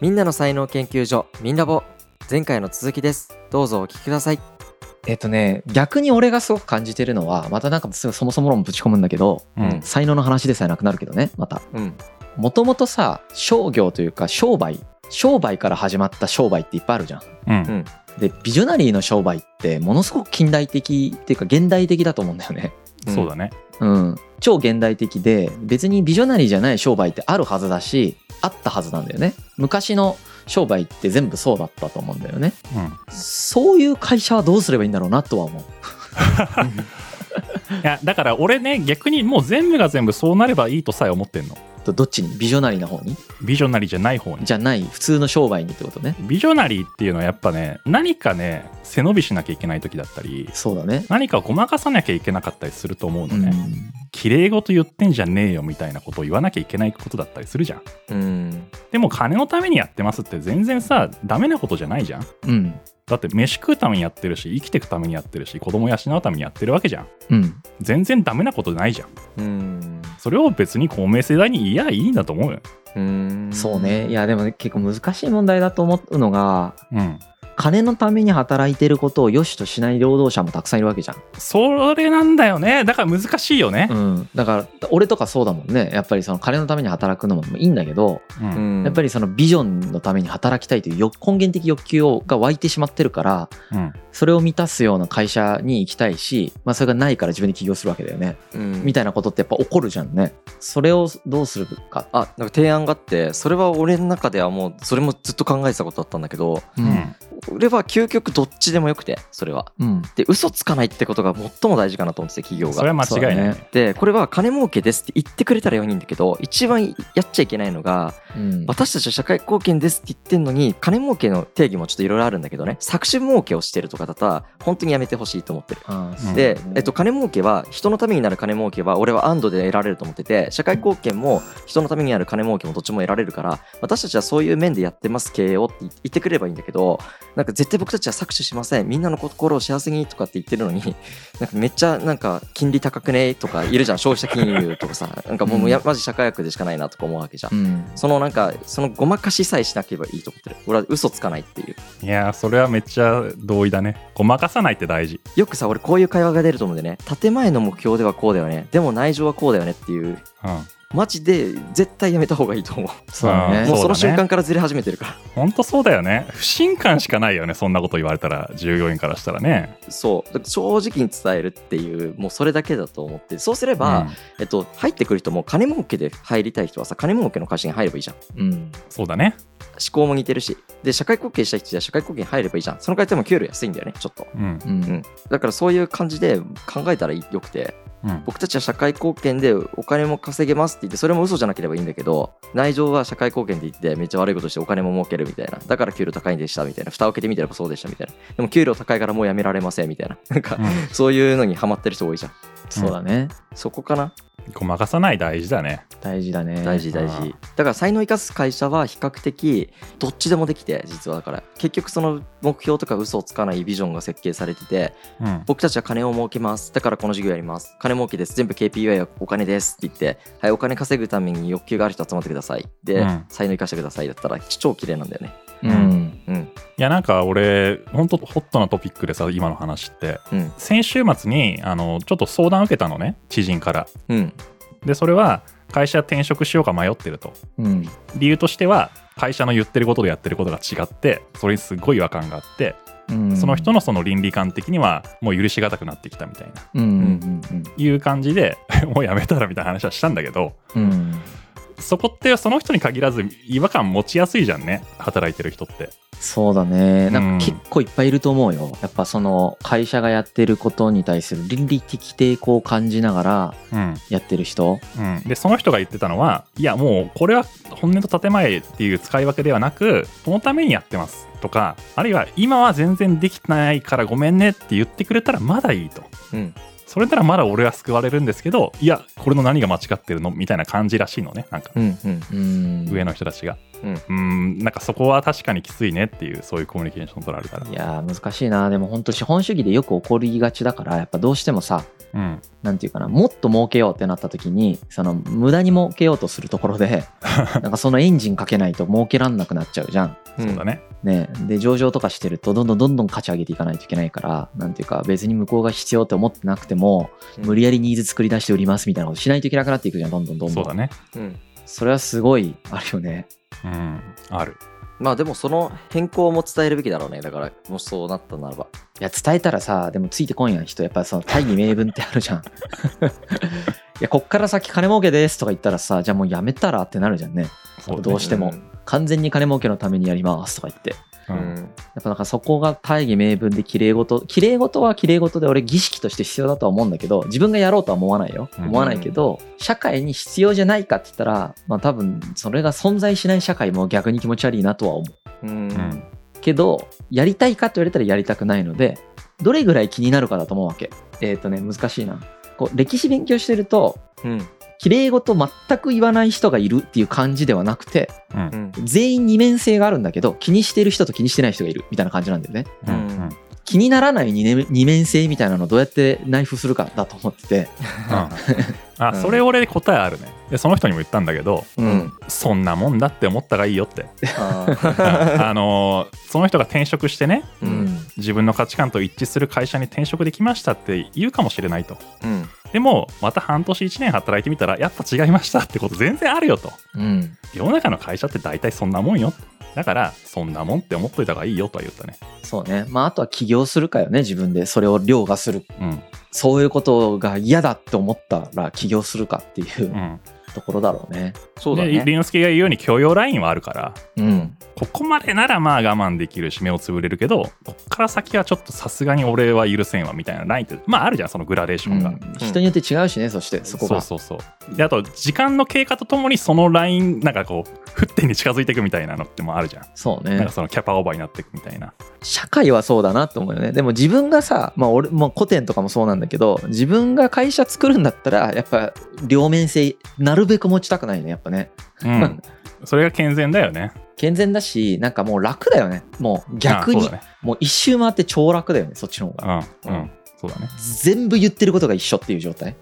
みんなの才能研究所みんなぼ前回の続きです。どうぞお聞きください。えっとね逆に俺がすごく感じてるのはまたなんかそもそも論ぶち込むんだけどうん。才能の話でさえなくなるけどねまた。うん。もともとさ商業というか商売。商売から始まった商売っていっぱいあるじゃん。うん。でビジョナリーの商売ってものすごく近代的っていうか現代的だと思うんだよねそうだね。うん。超現代的で別にビジョナリーじゃない商売ってあるはずだしあったはずなんだよね。昔の商売って全部そうだったと思うんだよね。うん。そういう会社はどうすればいいんだろうなとは思う。いやだから俺ね逆にもう全部が全部そうなればいいとさえ思ってんのどどっちにビジョナリーな方に？ビジョナリーじゃない方に。じゃない普通の商売にってことね。ビジョナリーっていうのはやっぱね何かね背伸びしなきゃいけない時だったりそうだね。何かをごまかさなきゃいけなかったりすると思うのうん。ね、綺麗事言ってんじゃねえよみたいなことを言わなきゃいけないことだったりするじゃん。うん。でも金のためにやってますって全然さダメなことじゃないじゃん。うんだって飯食うためにやってるし生きていくためにやってるし子供養うためにやってるわけじゃん。うん。全然ダメなことないじゃん。うん。それを別に公明正大に言いやいいんだと思うよ。うんそうね。いやでも結構難しい問題だと思うのがうん金のために働いてることを良しとしない労働者もたくさんいるわけじゃん。それなんだよね。だから難しいよね。うん、だから俺とかそうだもんね。やっぱりその金のために働くのもいいんだけど、うん。うんやっぱりそのビジョンのために働きたいという欲根源的欲求をが湧いてしまってるからうん。それを満たすような会社に行きたいし、まあ、それがないから自分で起業するわけだよね、うん。みたいなことってやっぱ起こるじゃんね。それをどうするか。あなんか提案があってそれは俺の中ではもうそれもずっと考えてたことだったんだけどううん俺は究極どっちでもよくてそれは。うん。で嘘つかないってことが最も大事かなと思ってて企業それはが間違いない、そうでこれは金儲けですって言ってくれたらいいんだけど一番やっちゃいけないのがうん。私たちは社会貢献ですって言ってんのに金儲けの定義もちょっといろいろあるんだけどね。搾取儲けをしてるとかだったら本当にやめてほしいと思ってる。で、えっと、金儲けは人のためになる金儲けは俺は安堵で得られると思ってて社会貢献も人のためになる金儲けもどっちも得られるから私たちはそういう面でやってます経営をって言ってくればいいんだけどなんか絶対僕たちは搾取しません。みんなの心を幸せにとかって言ってるのに なんかめっちゃなんか金利高くねとかいるじゃん。消費者金融とかさ。なんかもうやマジ社会悪でしかないなとか思うわけじゃん。うん。そのなんかそのごまかしさえしなければいいと思ってる。俺は嘘つかないっていう。いやーそれはめっちゃ同意だね。ごまかさないって大事。よくさ俺こういう会話が出ると思うんでね。建前の目標ではこうだよね。でも内情はこうだよねっていう。うんマジで絶対やめた方がいいと思う。そうだね。もうその瞬間からずれ始めてるから。ほんとそうだよね。不信感しかないよねそんなこと言われたら。従業員からしたらね。そう。正直に伝えるっていうもうそれだけだと思って。そうすれば、うん。えっと、入ってくる人も金儲けで入りたい人はさ金儲けの会社に入ればいいじゃん。うん。そうだね。思考も似てるし。で社会貢献したい人は社会貢献に入ればいいじゃん。その会社も給料安いんだよねちょっと。うんうん。うん。だからそういう感じで考えたらよくてうん。僕たちは社会貢献でお金も稼げますって言ってそれも嘘じゃなければいいんだけど内情は社会貢献で言ってめっちゃ悪いことしてお金も儲けるみたいな。だから給料高いんでしたみたいな。蓋を開けてみたらそうでしたみたいな。でも給料高いからもうやめられませんみたいな。なんか、うん。そういうのにハマってる人多いじゃん。そうだね。そこかなごまかさない大事だね。大事だね。大事大うん。事だから才能を生かす会社は比較的どっちでもできて実はだから。結局その目標とか嘘をつかないビジョンが設計されててうん。僕たちは金を儲けます。だからこの事業やります。金儲けです。全部 KPI はお金ですって言ってはいお金稼ぐために欲求がある人集まってください。で、うん。才能生かしてくださいだったら超綺麗なんだよね。うんうんいやなんか俺ほんとホットなトピックでさ今の話って。うん。先週末にあのちょっと相談受けたのね知人から。うん。でそれは会社転職しようか迷ってると。うん。理由としては会社の言ってることとやってることが違ってそれにすごい違和感があってうん。その人のその倫理観的にはもう許しがたくなってきたみたいな。うんいう感じで もうやめたらみたいな話はしたんだけどそこってその人に限らず違和感持ちやすいじゃんね働いてる人ってそうだね。なうん。んか結構いっぱいいると思うよ。やっぱその会社がやってることに対する倫理的抵抗を感じながらうん。やってる人。うん、でその人が言ってたのはいやもうこれは本音と建前っていう使い分けではなくこのためにやってます。とかあるいは今は全然できてないからごめんねって言ってくれたらまだいいと。うん。それならまだ俺は救われるんですけどいやこれの何が間違ってるの？みたいな感じらしいのねなんか。うんうんうん。上の人たちがうん。うん。なんかそこは確かにきついねっていうそういうコミュニケーション取られたら。いやー難しいな。でも本当資本主義でよく起こりがちだからやっぱどうしてもさうん。なんていうかなもっと儲けようってなった時にその無駄に儲けようとするところで なんかそのエンジンかけないと儲けらんなくなっちゃうじゃん。そうだね。ね、で上場とかしてるとどんどんどんどん価値上げていかないといけないからなんていうか別に向こうが必要って思ってなくてもうん。無理やりニーズ作り出して売りますみたいなことしないといけなくなっていくじゃんどんどんどんどん。そうだね。うんそれはすごいあるよね。うんある。まあでもその変更も伝えるべきだろうね。だからもしそうなったならば。いや伝えたらさでもついてこんやん人。やっぱその大義名分ってあるじゃん。いやこっから先金儲けですとか言ったらさじゃあもうやめたらってなるじゃんね。どうしても。完全に金儲けのためにやりますとか言ってううん。んやっぱなんかそこが大義名分で綺麗事綺麗事は綺麗事で俺儀式として必要だとは思うんだけど自分がやろうとは思わないよ。うん。思わないけど、社会に必要じゃないかって言ったらまあ多分それが存在しない社会も逆に気持ち悪いなとは思う。うん。うんけどやりたいかって言われたらやりたくないのでどれぐらい気になるかだと思うわけ。えっ、とね難しいな。こう歴史勉強してるとうん綺麗事全く言わない人がいるっていう感じではなくてうん。うん。全員二面性があるんだけど気にしてる人と気にしてない人がいるみたいな感じなんだよね。うん。うん。気にならない二面二面性みたいなのをどうやって内封するかだと思ってて。あそれ俺答えあるね。でその人にも言ったんだけどうん。そんなもんだって思ったがいいよって。あ あのーその人が転職してねううんん。自分の価値観と一致する会社に転職できましたって言うかもしれないと。うんでもまた半年1年働いてみたらやっぱ違いましたってこと全然あるよと。うん。世の中の会社って大体そんなもんよだからそんなもんって思っといた方がいいよとは言ったね。そうね。まああとは起業するかよね自分で。それを凌駕する。うん。そういうことが嫌だって思ったら起業するかっていううん。ところだろうね。でそうだね。凛之介が言うように許容ラインはあるから。うんここまでならまあ我慢できるし目をつぶれるけどこっから先はちょっとさすがに俺は許せんわみたいなラインってまああるじゃんそのグラデーションが、人によって違うしねそしてそこが。そうそうそう。であと時間の経過とともにそのラインなんかこう沸点に近づいていくみたいなのってもあるじゃん。そうね。なんかそのキャパオーバーになっていくみたいな。社会はそうだなと思うよね。でも自分がさまあ俺も古典とかもそうなんだけど自分が会社作るんだったらやっぱ両面性なるべく持ちたくないねやっぱね。うん。それが健全だよね健全だしなんかもう楽だよね。もう逆に。ね。もう一周回って超楽だよねそっちの方が。うんうん。そうだね。全部言ってることが一緒っていう状態。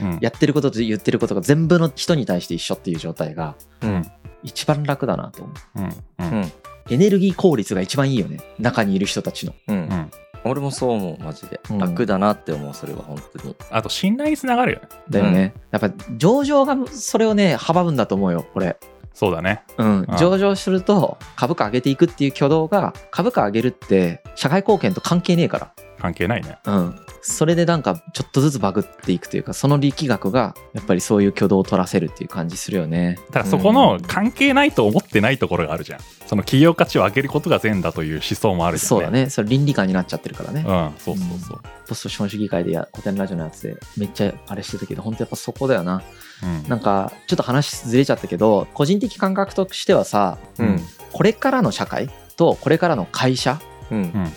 うんうん。やってることと言ってることが全部の人に対して一緒っていう状態がうん。一番楽だなと思う。うんうん。うんエネルギー効率が一番いいよね中にいる人たちの。うん。うん。俺もそう思うマジで。うん。楽だなって思うそれは本当に。あと信頼につながるよね。だよね、やっぱ上場がそれをね阻むんだと思うよこれそうだね。うん。あ、上場すると株価上げていくっていう挙動が株価上げるって社会貢献と関係ねえか関係ないね。ら、うん、それでなんかちょっとずつバグっていくというかその力学がやっぱりそういう挙動を取らせるっていう感じするよね。ただそこの関係ないと思ってないところがあるじゃん。その企業価値を上げることが善だという思想もあるじゃんそうだね。それ倫理観になっちゃってるから。ね、うんそうそうそう。ポスト資本主義会でや古典ラジオのやつでめっちゃあれしてたけど本当やっぱそこだよな。うん。なんかちょっと話ずれちゃったけど個人的感覚としてはさうん。これからの社会とこれからの会社うんうん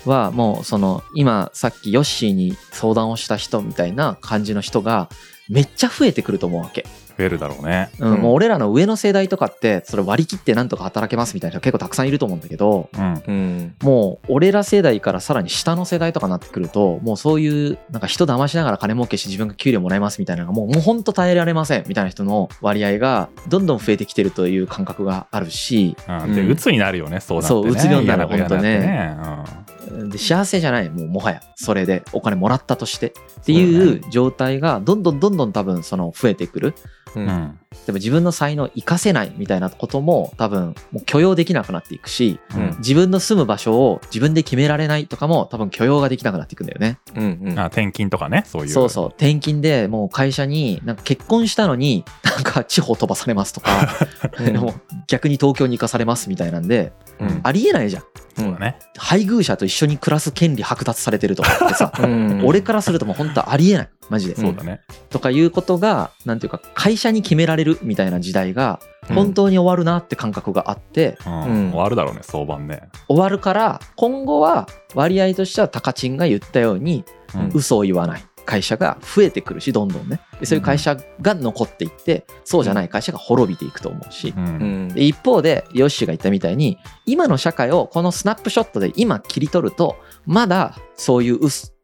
はもうその今さっきヨッシーに相談をした人みたいな感じの人がめっちゃ増えてくると思うわけ、増えるだろうね。うんうん。もう俺らの上の世代とかってそれ割り切ってなんとか働けますみたいな人結構たくさんいると思うんだけどうん。うん。もう俺ら世代からさらに下の世代とかになってくるともうそういうなんか人騙しながら金儲けして自分が給料もらえますみたいなのがもうもうほんと耐えられませんみたいな人の割合がどんどん増えてきてるという感覚があるし。うんでうん鬱になるよねそうなってね。そう鬱病になる嫌ほんとね嫌なってで幸せじゃないもうもはや。それでお金もらったとしてっていう状態がどんどんどんどん多分その増えてくる。うんでも自分の才能を生かせないみたいなことも多分もう許容できなくなっていくしうん。自分の住む場所を自分で決められないとかも多分許容ができなくなっていくんだよね。うんうん。あ転勤とかねそういう。そうそう。転勤でもう会社になんか結婚したのになんか地方飛ばされますとか うん。逆に東京に行かされますみたいなんでうん。ありえないじゃん。そうだね。配偶者と一緒に暮らす権利剥奪されてるとかってさうん。俺からするともう本当ありえないマジで、そうだね。とかいうことがなんていうか会社に決められるみたいな時代が本当に終わるなって感覚があって、うん。うん。終わるだろうね相場ね。終わるから今後は割合としてはタカチンが言ったようにうん。嘘を言わない。会社が増えてくるしどんどんね。でそういう会社が残っていってそうじゃない会社が滅びていくと思うし。ううん。一方でヨッシーが言ったみたいに今の社会をこのスナップショットで今切り取るとまだそういう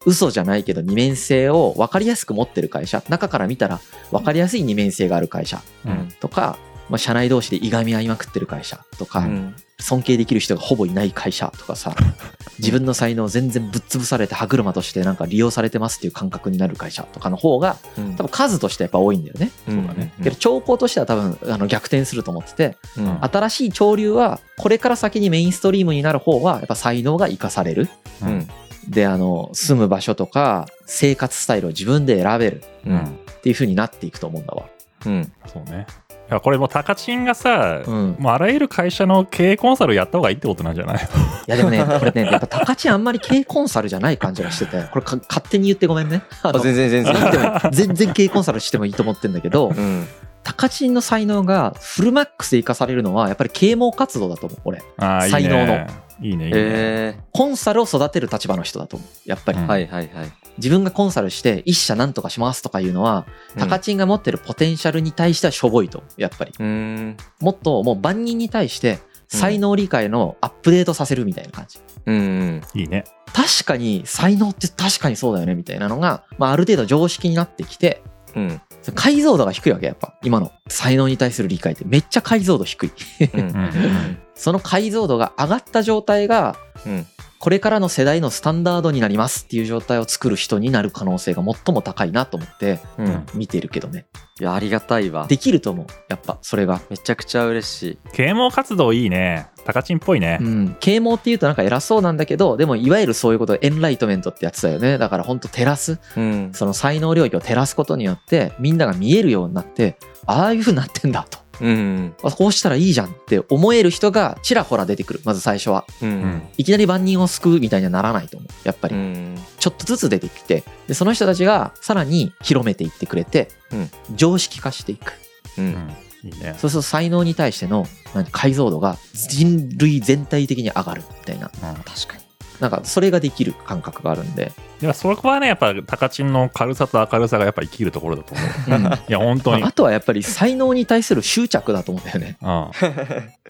嘘嘘じゃないけど二面性を分かりやすく持ってる会社。中から見たら分かりやすい二面性がある会社。うん。とか、まあ、社内同士でいがみ合いまくってる会社。とか、うん。尊敬できる人がほぼいない会社とかさ 自分の才能を全然ぶっ潰されて歯車としてなんか利用されてますっていう感覚になる会社とかの方がうん。多分数としてやっぱ多いんだよね。そうだね。けど兆候としては多分あの逆転すると思っててうん。新しい潮流はこれから先にメインストリームになる方はやっぱ才能が生かされる。うんうんであの住む場所とか生活スタイルを自分で選べるううん。んっていう風になっていくと思うんだわ。うん。そうね。いやこれもうタカチンがさ、うん、もうあらゆる会社の経営コンサルやった方がいいってことなんじゃない？いやでもね これねやっぱ高知あんまり経営コンサルじゃない感じがしててこれか勝手に言ってごめんね。全然全然。全然経営コンサルしてもいいと思ってんだけどうん。高知の才能がフルマックスで生かされるのはやっぱり啓蒙活動だと思う俺。あーいいね。才能の。いいねいいね、えコンサルを育てる立場の人だと思う。やっぱり、うん。ーはいはいはい。自分がコンサルして一社なんとかしますとかいうのはうん。高知が持ってるポテンシャルに対してはしょぼいとやっぱり。うーん。もっともう万人に対して才能理解のアップデートさせるみたいな感じ。うんうん。いいね。確かに才能って確かにそうだよねみたいなのが、まあ、ある程度常識になってきてうん。解像度が低いわけやっぱ。今の才能に対する理解ってめっちゃ解像度低い。うん その解像度が上がった状態がうん。これからの世代のスタンダードになりますっていう状態を作る人になる可能性が最も高いなと思ってうん。うん見てるけどね。いやありがたいわ。できると思う。やっぱそれが。めちゃくちゃ嬉しい。啓蒙活動いいね。タカチンっぽいね、うん。啓蒙っていうとなんか偉そうなんだけどでもいわゆるそういうことエンライトメントってやつだよね。だから本当照らす。うん。その才能領域を照らすことによってみんなが見えるようになってああいう風になってんだとうん。あこうしたらいいじゃんって思える人がちらほら出てくる。まず最初は。ううん。んいきなり万人を救うみたいにはならないと思う。やっぱり。うん。ちょっとずつ出てきて。でその人たちがさらに広めていってくれて、うん。常識化していく。ううん。んいいね。そうすると才能に対しての何解像度が人類全体的に上がるみたいな。うん。確かになんかそれができる感覚があるんで、いやそこはねやっぱタカチンの軽さと明るさがやっぱ生きるところだと思う。うん。いや本当に、あとはやっぱり才能に対する執着だと思うんだよね。うん。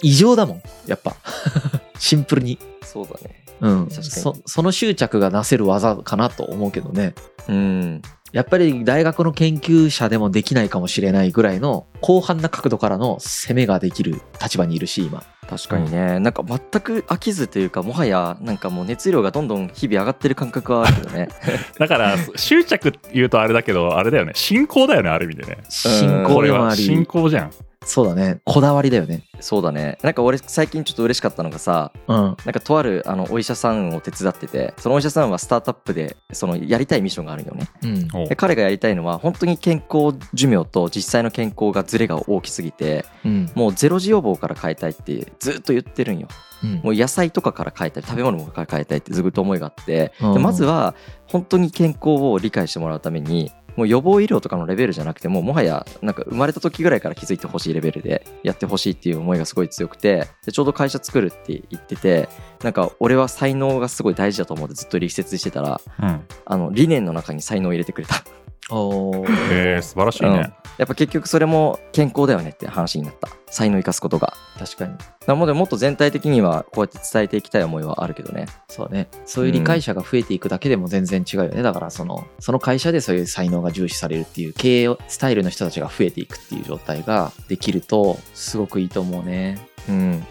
異常だもんやっぱ。シンプルに。そうだね。うん。確かに。そその執着がなせる技かなと思うけどね。うんやっぱり大学の研究者でもできないかもしれないぐらいの広範な角度からの攻めができる立場にいるし今。確かにね、なんか全く飽きずというかもはやなんかもう熱量がどんどん日々上がってる感覚はあるけどね。だから執着って言うとあれだけどあれだよね。信仰だよねある意味でね。信仰でもあは信り仰じゃんそうだね。こだわりだよね。そうだね。なんか俺最近ちょっと嬉しかったのがさうん。なんかとあるあのお医者さんを手伝っててそのお医者さんはスタートアップでそのやりたいミッションがあるよね。うん。で彼がやりたいのは本当に健康寿命と実際の健康がズレが大きすぎてうん。もうゼロ時予防から変えたいってずっと言ってるんよ。うん。もう野菜とかから変えたい食べ物から変えたいってずっと思いがあってうん。でまずは本当に健康を理解してもらうためにもう予防医療とかのレベルじゃなくてもうもはやなんか生まれた時ぐらいから気づいてほしいレベルでやってほしいっていう思いがすごい強くてでちょうど会社作るって言っててなんか俺は才能がすごい大事だと思ってずっと力説してたらうん。あの理念の中に才能を入れてくれたおー。えー、素晴らしいね、やっぱ結局それも健康だよねって話になった。才能を生かすことが。確かに。なのでもっと全体的にはこうやって伝えていきたい思いはあるけどね。そうね。そういう理解者が増えていくだけでも全然違うよね。だからそのその会社でそういう才能が重視されるっていう経営スタイルの人たちが増えていくっていう状態ができるとすごくいいと思うね。うん。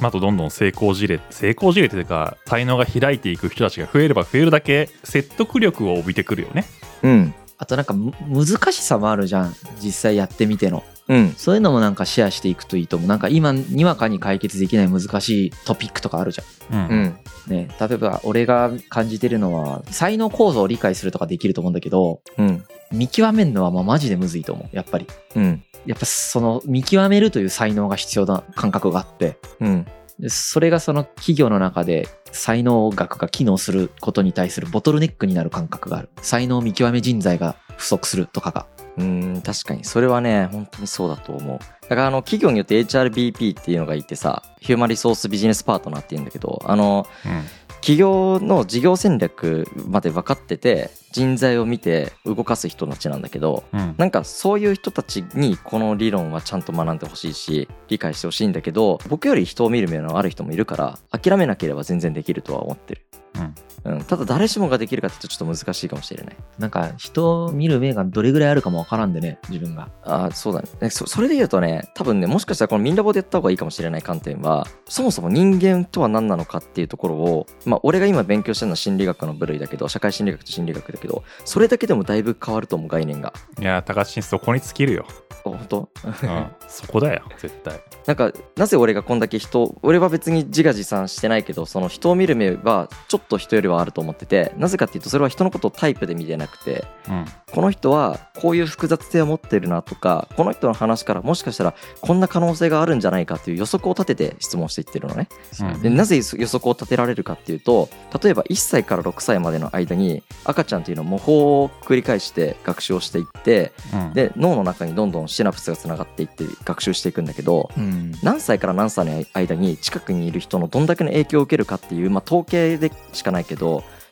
あとどんどん成功事例成功事例というか才能が開いていく人たちが増えれば増えるだけ説得力を帯びてくるよね。うんあとなんかむ難しさもあるじゃん。実際やってみての。うん。そういうのもなんかシェアしていくといいと思う。なんか今にわかに解決できない難しいトピックとかあるじゃん。うん、うん。ね、例えば俺が感じてるのは才能構造を理解するとかできると思うんだけどうん。見極めるのはまあマジでむずいと思う。やっぱり。うん。やっぱその見極めるという才能が必要な感覚があって。うん。でそれがその企業の中で才能学が機能することに対するボトルネックになる感覚がある。才能見極め人材が不足するとかが。うん確かに。それはね本当にそうだと思う。だからあの企業によって HRBP っていうのがいてさヒューマンリソースビジネスパートナーっていうんだけどあのうん企業の事業戦略まで分かってて人材を見て動かす人たちなんだけどうん。なんかそういう人たちにこの理論はちゃんと学んでほしいし理解してほしいんだけど僕より人を見る目のある人もいるから諦めなければ全然できるとは思ってる。うんうん、ただ誰しもができるかっていうとちょっと難しいかもしれない。なんか人を見る目がどれぐらいあるかもわからんでね自分が。あーそうだね。ねそそれで言うとね多分ねもしかしたらこのミンラボでやった方がいいかもしれない観点はそもそも人間とは何なのかっていうところをまあ俺が今勉強してるのは心理学の部類だけど社会心理学と心理学だけどそれだけでもだいぶ変わると思う概念が。いや高橋そこに尽きるよ、あ本当？うん、そこだよ絶対。なんかなぜ俺がこんだけ人俺は別に自画自賛してないけどその人を見る目はちょっと人よりはあると思っててなぜかっていうとそれは人のことをタイプで見てなくてうん。この人はこういう複雑性を持ってるなとかこの人の話からもしかしたらこんな可能性があるんじゃないかっていう予測を立てて質問していってるのね。うん。でなぜ予測を立てられるかっていうと例えば1歳から6歳までの間に赤ちゃんっていうのは模倣を繰り返して学習をしていってうん。で脳の中にどんどんシナプスがつながっていって学習していくんだけどうん。何歳から何歳の間に近くにいる人のどんだけの影響を受けるかっていう、まあ、統計でしかないけど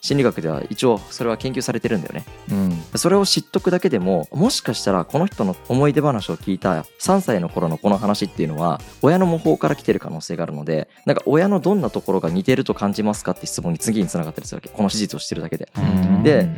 心理学では一応それは研究されてるんだよね。うん。それを知っとくだけでももしかしたらこの人の思い出話を聞いた3歳の頃のこの話っていうのは親の模倣から来てる可能性があるのでなんか親のどんなところが似てると感じますかって質問に次につながったりするわけ。この事実を知ってるだけで。うん。で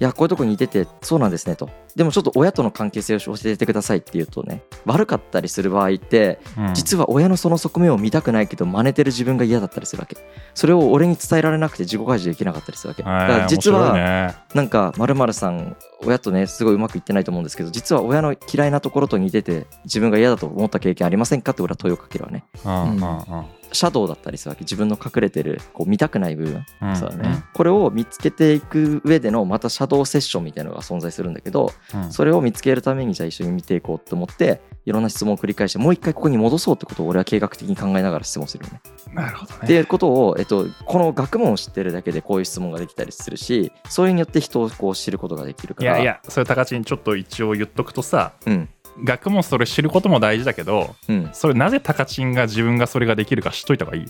いやこういうとこ似ててそうなんですねと。でもちょっと親との関係性を教えてくださいって言うとね悪かったりする場合ってうん。実は親のその側面を見たくないけど真似てる自分が嫌だったりするわけ。それを俺に伝えられなくて自己開示できなかったりするわけ。だから実はね。なんか〇〇さん親とねすごいうまくいってないと思うんですけど実は親の嫌いなところと似てて自分が嫌だと思った経験ありませんかって俺は問いをかけるわね。うんうん。うんシャドウだったりするわけ。自分の隠れてるこう見たくない部分。うん。そうだね。これを見つけていく上でのまたシャドウセッションみたいなのが存在するんだけどうん。それを見つけるためにじゃあ一緒に見ていこうと思っていろんな質問を繰り返してもう一回ここに戻そうってことを俺は計画的に考えながら質問するよね。なるほどね。っていうことを、えっと、この学問を知ってるだけでこういう質問ができたりするしそれによって人をこう知ることができるから。いやいやそれ高知にちょっと一応言っとくとさうん学問それ知ることも大事だけどうん。それなぜ高知が自分がそれができるか知っといた方がいい？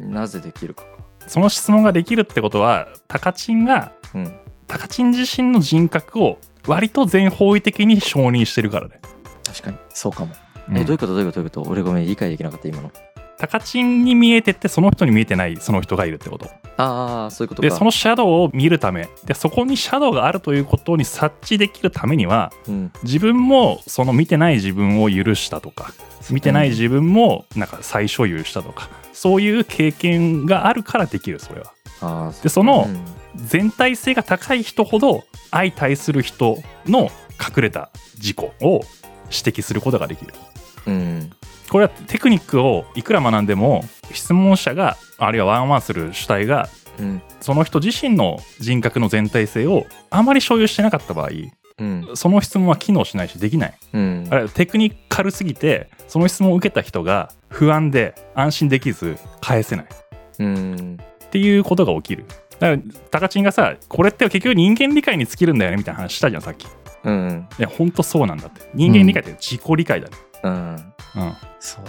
なぜできるか。その質問ができるってことは高知がうん。高知自身の人格を割と全方位的に承認してるからね、確かに。そうかも。うん。えどういうこと？どういうこと？どういうこと？俺ごめん理解できなかった今の高知に見えててその人に見えてないその人がいるってこと。ああそういうことか。でそのシャドウを見るためでそこにシャドウがあるということに察知できるためにはうん。自分もその見てない自分を許したとか見てない自分もなんか再所有したとかそういう経験があるからできるそれは。あーでそのうん全体性が高い人ほど相対する人の隠れた事故を指摘することができる。うんこれはテクニックをいくら学んでも質問者があるいはワンワンする主体がうん。その人自身の人格の全体性をあまり所有してなかった場合うん。その質問は機能しないしできない。うん。あれテクニカルすぎてその質問を受けた人が不安で安心できず返せない。うん。っていうことが起きる。だから高知がさこれって結局人間理解に尽きるんだよねみたいな話したじゃんさっき。いうん。やほんとそうなんだって。人間理解って自己理解だね。うんうん、そう。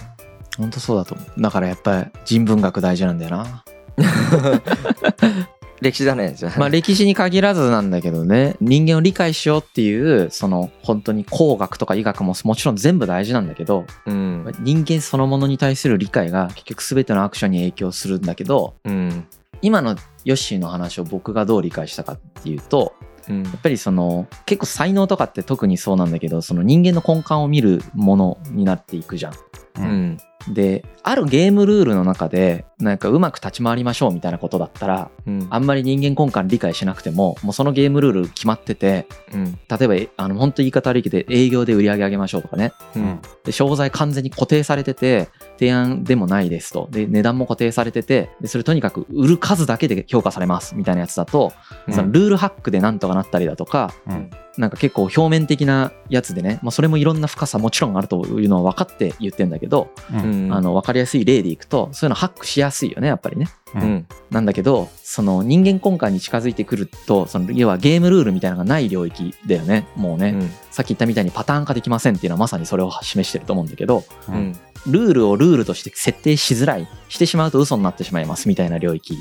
本当そうだと思う。だからやっぱり人文学大事なんだよな。歴史だねじゃあ。まあ歴史に限らずなんだけどね人間を理解しようっていうその本当に工学とか医学ももちろん全部大事なんだけどうん。人間そのものに対する理解が結局全てのアクションに影響するんだけどうん。今のヨッシーの話を僕がどう理解したかっていうとうんやっぱりその結構才能とかって特にそうなんだけどその人間の根幹を見るものになっていくじゃん。うんであるゲームルールの中でなんかうまく立ち回りましょうみたいなことだったらうん。あんまり人間根幹理解しなくてももうそのゲームルール決まっててうん。例えばえあの本当言い方悪いけど営業で売り上げ上げましょうとかね。うん。で商材完全に固定されてて提案でもないですと。で値段も固定されててでそれとにかく売る数だけで評価されますみたいなやつだと、そのルールハックでなんとかなったりだとかうん。なんか結構表面的なやつでね、まあ、それもいろんな深さもちろんあるというのは分かって言ってんだけど、うんうんあの分かりやすい例でいくとそういうのハックしやすいよねやっぱりね。ううんん。なんだけどその人間根幹に近づいてくるとその要はゲームルールみたいなのがない領域だよねもうね、うん。さっき言ったみたいにパターン化できませんっていうのはまさにそれを示してると思うんだけどうん。ルールをルールとして設定しづらいしてしまうと嘘になってしまいますみたいな領域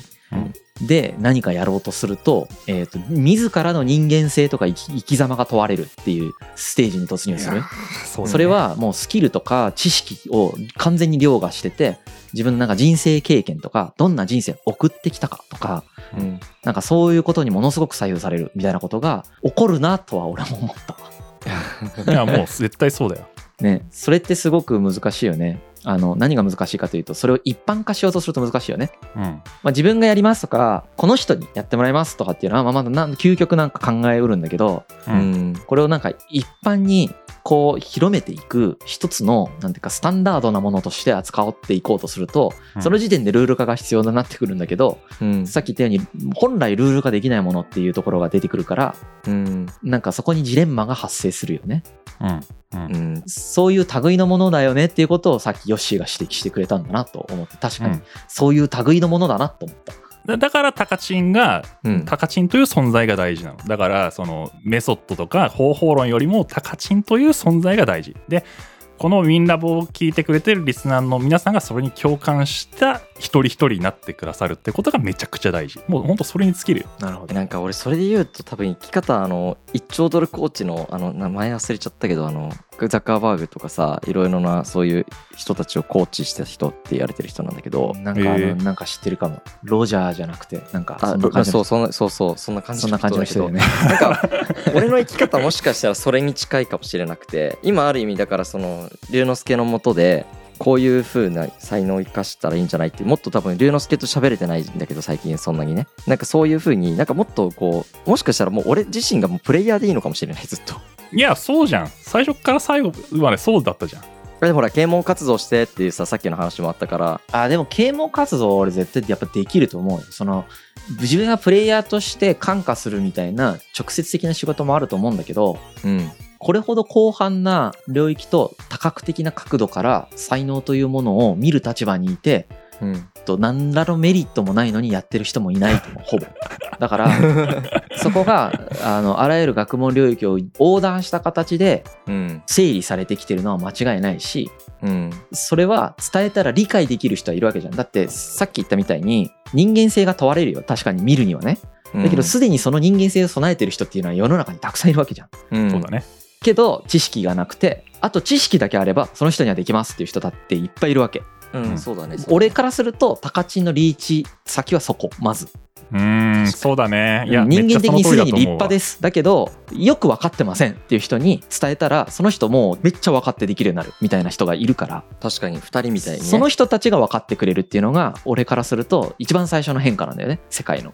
で何かやろうとすると,、えー、と自らの人間性とか生き生き様が問われるっていうステージに突入する。そね。それはもうスキルとか知識を完全に凌駕してて自分のなんか人生経験とかどんな人生を送ってきたかとかうん。なんかそういうことにものすごく左右されるみたいなことが起こるなとは俺も思った。わ。いやもう絶対そうだよ。ね、それってすごく難しいよね。あの何が難しいかというとそれを一般化しようとすると難しいよね。うん。まあ、自分がやりますとかこの人にやってもらいますとかっていうのはまあまだなん究極なんか考えうるんだけどううんん。これをなんか一般にこう広めていく一つのなんていうかスタンダードなものとして扱っていこうとするとうん。その時点でルール化が必要になってくるんだけどうん。さっき言ったように本来ルール化できないものっていうところが出てくるからうん。なんかそこにジレンマが発生するよね。うん。うん。うん。そういう類のものだよねっていうことをさっきヨッシーが指摘してくれたんだなと思って確かにそういう類のものだなと思った。だだからタカチンがうん。タカチンという存在が大事なの。だからそのメソッドとか方法論よりもタカチンという存在が大事。でこのウィンラボを聞いてくれてるリスナーの皆さんがそれに共感した一人一人になってくださるってことがめちゃくちゃ大事もうほんとそれに尽きるよなるほど。なんか俺それで言うと多分生き方あの1兆ドルコーチのあの名前忘れちゃったけどあのザッカーバーグとかさいろいろなそういう人たちをコーチした人って言われてる人なんだけどなんかあの、えーなんか知ってるかも。ロジャーじゃなくて、なんかあそんな感じのそうそんなそうそうそんな感じそんな感じの人だよね。なんか俺の生き方もしかしたらそれに近いかもしれなくて今ある意味だからその龍之介のもとでこういう風な才能を生かしたらいいんじゃないってもっと多分龍之介と喋れてないんだけど最近そんなにね。なんかそういう風になんかもっとこうもしかしたらもう俺自身がもうプレイヤーでいいのかもしれないずっと。いやそうじゃん。最初から最後までそうだったじゃん。でもほら啓蒙活動してっていうささっきの話もあったから。あ、でも啓蒙活動は俺絶対やっぱできると思うよ。その、自分がプレイヤーとして感化するみたいな直接的な仕事もあると思うんだけど、うんこれほど広範な領域と多角的な角度から才能というものを見る立場にいて、うん。と何らのメリットもないのにやってる人もいないと思う ほぼ。だから そこがあのあらゆる学問領域を横断した形でうん。整理されてきてるのは間違いないしうん。それは伝えたら理解できる人はいるわけじゃん。だってさっき言ったみたいに人間性が問われるよ。確かに見るにはね。だけどすでにその人間性を備えてる人っていうのは世の中にたくさんいるわけじゃん。うん。そうだねけど知識がなくてあと知識だけあればその人にはできますっていう人だっていっぱいいるわけ。うんそうだね。俺からすると高知のリーチ先はそこまず。うーんそうだね。いや人間的にすでに立派でです。だけどよく分かってませんっていう人に伝えたらその人もめっちゃ分かってできるようになるみたいな人がいるから、確かに2人みたいにね。その人たちが分かってくれるっていうのが俺からすると一番最初の変化なんだよね。世界の。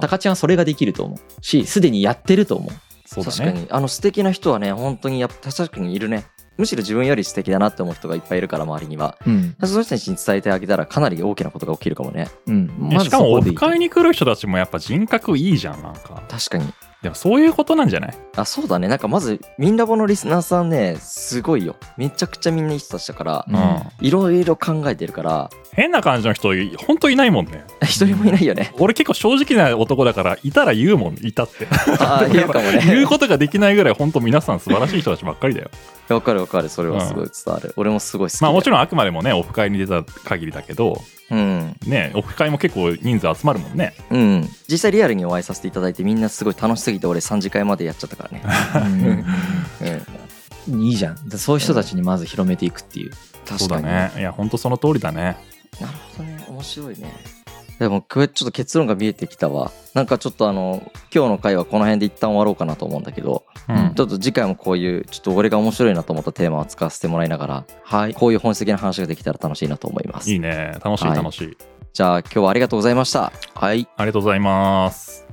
高知はそれができると思う。しすでにやってると思うそうだ確かねに。あの素敵な人はね本当にやっぱ確かにいるね。むしろ自分より素敵だなって思う人がいっぱいいるから周りには。うん、その人たちに伝えてあげたらかなり大きなことが起きるかもね。うん、まずしかもオフそこでいいと。思う会に来る人たちもやっぱ人格いいじゃんなんか。確かにでもそういうことなんじゃない？あそうだね。なんかまずミンラボのリスナーさんねすごいよ。めちゃくちゃみんないい人たちだからういろいろ考えてるから変な感じの人本当いないもんね。一人もいないよね。俺結構正直な男だからいたら言うもんいたって。ああ 言うかもね。言うことができないぐらい本当皆さん素晴らしい人たちばっかりだよ。わかるわかる。それはすごい伝わる、俺もすごい好きろまあもちろんあくまでもねオフ会に出た限りだけどんうん。ねオフ会も結構人数集まるもんね。うん。実際リアルにお会いさせていただいてみんなすごい楽しすぎて俺3次会までやっちゃったからね。うん。うん。いいじゃん。そういう人たちにまず広めていくっていう。そうだ確かにね。いや本当その通りだね。なるほどね。面白いね。でもこれちょっと結論が見えてきたわ。なんかちょっとあの今日の回はこの辺で一旦終わろうかなと思うんだけどうん。ちょっと次回もこういうちょっと俺が面白いなと思ったテーマを使わせてもらいながらはい。こういう本質的な話ができたら楽しいなと思います。いいね。楽しいはい。楽しい、じゃあ今日はありがとうございました。はい。ありがとうございます